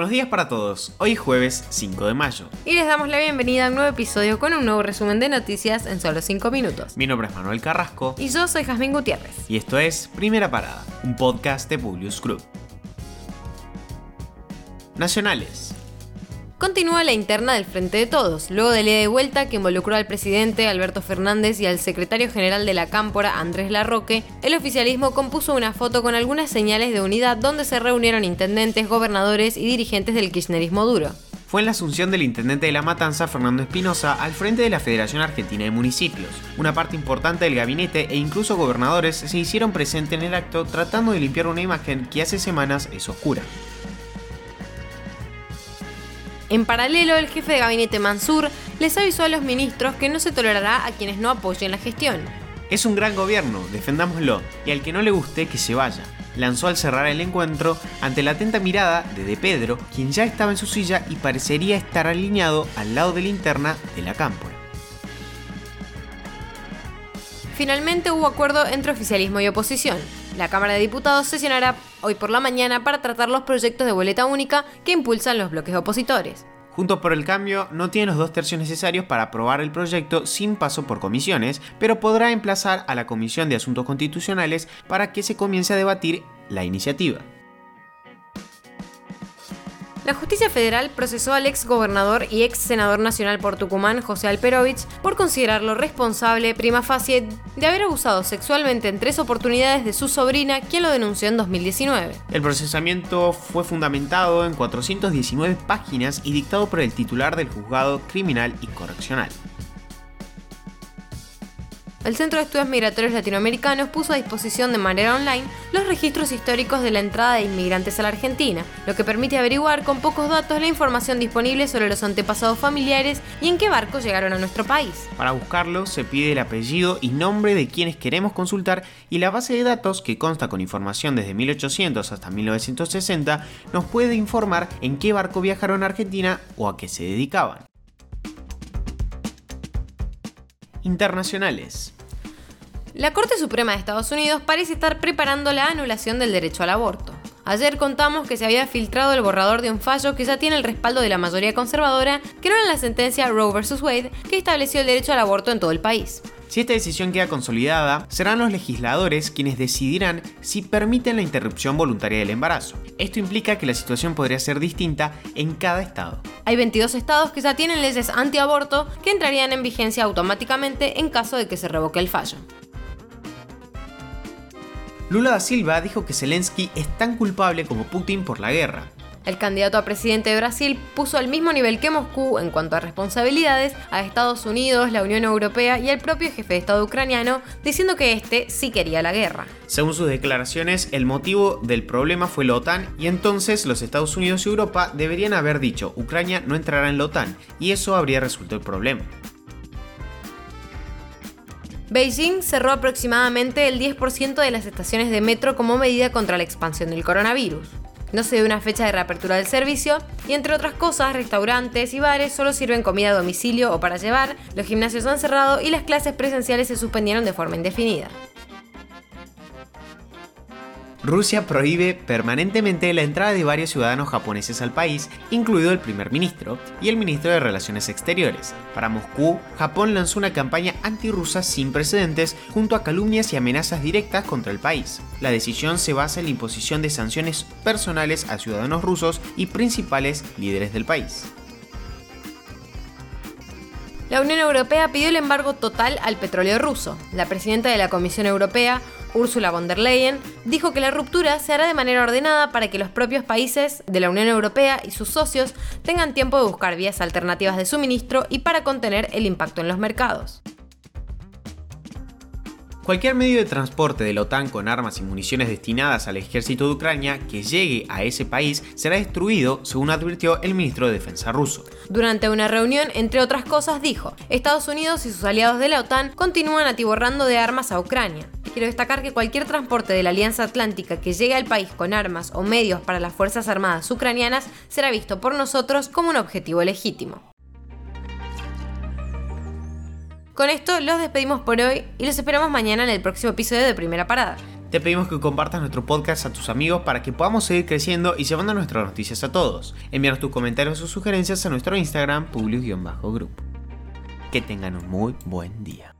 Buenos días para todos, hoy es jueves 5 de mayo. Y les damos la bienvenida a un nuevo episodio con un nuevo resumen de noticias en solo 5 minutos. Mi nombre es Manuel Carrasco. Y yo soy Jazmín Gutiérrez. Y esto es Primera Parada, un podcast de Publius Group. Nacionales. Continúa la interna del Frente de Todos, luego del día de vuelta que involucró al presidente Alberto Fernández y al secretario general de la Cámpora, Andrés Larroque, el oficialismo compuso una foto con algunas señales de unidad donde se reunieron intendentes, gobernadores y dirigentes del kirchnerismo duro. Fue en la asunción del intendente de La Matanza, Fernando Espinosa, al frente de la Federación Argentina de Municipios. Una parte importante del gabinete e incluso gobernadores se hicieron presentes en el acto tratando de limpiar una imagen que hace semanas es oscura. En paralelo, el jefe de gabinete Mansur les avisó a los ministros que no se tolerará a quienes no apoyen la gestión. Es un gran gobierno, defendámoslo, y al que no le guste, que se vaya. Lanzó al cerrar el encuentro ante la atenta mirada de De Pedro, quien ya estaba en su silla y parecería estar alineado al lado de la interna de la cámpora. Finalmente hubo acuerdo entre oficialismo y oposición. La Cámara de Diputados sesionará hoy por la mañana para tratar los proyectos de boleta única que impulsan los bloques opositores. Juntos por el Cambio no tiene los dos tercios necesarios para aprobar el proyecto sin paso por comisiones, pero podrá emplazar a la Comisión de Asuntos Constitucionales para que se comience a debatir la iniciativa. La justicia federal procesó al ex gobernador y ex senador nacional por Tucumán, José Alperovich, por considerarlo responsable, prima facie, de haber abusado sexualmente en tres oportunidades de su sobrina, quien lo denunció en 2019. El procesamiento fue fundamentado en 419 páginas y dictado por el titular del juzgado criminal y correccional. El Centro de Estudios Migratorios Latinoamericanos puso a disposición de manera online los registros históricos de la entrada de inmigrantes a la Argentina, lo que permite averiguar con pocos datos la información disponible sobre los antepasados familiares y en qué barcos llegaron a nuestro país. Para buscarlo se pide el apellido y nombre de quienes queremos consultar y la base de datos, que consta con información desde 1800 hasta 1960, nos puede informar en qué barco viajaron a Argentina o a qué se dedicaban. Internacionales. La Corte Suprema de Estados Unidos parece estar preparando la anulación del derecho al aborto. Ayer contamos que se había filtrado el borrador de un fallo que ya tiene el respaldo de la mayoría conservadora, que no era la sentencia Roe vs. Wade, que estableció el derecho al aborto en todo el país. Si esta decisión queda consolidada, serán los legisladores quienes decidirán si permiten la interrupción voluntaria del embarazo. Esto implica que la situación podría ser distinta en cada estado. Hay 22 estados que ya tienen leyes antiaborto que entrarían en vigencia automáticamente en caso de que se revoque el fallo. Lula da Silva dijo que Zelensky es tan culpable como Putin por la guerra. El candidato a presidente de Brasil puso al mismo nivel que Moscú en cuanto a responsabilidades a Estados Unidos, la Unión Europea y al propio jefe de Estado ucraniano, diciendo que este sí quería la guerra. Según sus declaraciones, el motivo del problema fue la OTAN y entonces los Estados Unidos y Europa deberían haber dicho Ucrania no entrará en la OTAN y eso habría resuelto el problema. Beijing cerró aproximadamente el 10% de las estaciones de metro como medida contra la expansión del coronavirus. No se dio una fecha de reapertura del servicio y entre otras cosas, restaurantes y bares solo sirven comida a domicilio o para llevar, los gimnasios han cerrado y las clases presenciales se suspendieron de forma indefinida. Rusia prohíbe permanentemente la entrada de varios ciudadanos japoneses al país, incluido el primer ministro y el ministro de Relaciones Exteriores. Para Moscú, Japón lanzó una campaña antirrusa sin precedentes junto a calumnias y amenazas directas contra el país. La decisión se basa en la imposición de sanciones personales a ciudadanos rusos y principales líderes del país. La Unión Europea pidió el embargo total al petróleo ruso. La presidenta de la Comisión Europea, Ursula von der Leyen, dijo que la ruptura se hará de manera ordenada para que los propios países de la Unión Europea y sus socios tengan tiempo de buscar vías alternativas de suministro y para contener el impacto en los mercados. Cualquier medio de transporte de la OTAN con armas y municiones destinadas al ejército de Ucrania que llegue a ese país será destruido, según advirtió el ministro de Defensa ruso. Durante una reunión, entre otras cosas, dijo, Estados Unidos y sus aliados de la OTAN continúan atiborrando de armas a Ucrania. Quiero destacar que cualquier transporte de la Alianza Atlántica que llegue al país con armas o medios para las Fuerzas Armadas ucranianas será visto por nosotros como un objetivo legítimo. Con esto los despedimos por hoy y los esperamos mañana en el próximo episodio de Primera Parada. te pedimos que compartas nuestro podcast a tus amigos para que podamos seguir creciendo y llevando nuestras noticias a todos. Envíanos tus comentarios o sugerencias a nuestro Instagram, publius-group. Que tengan un muy buen día.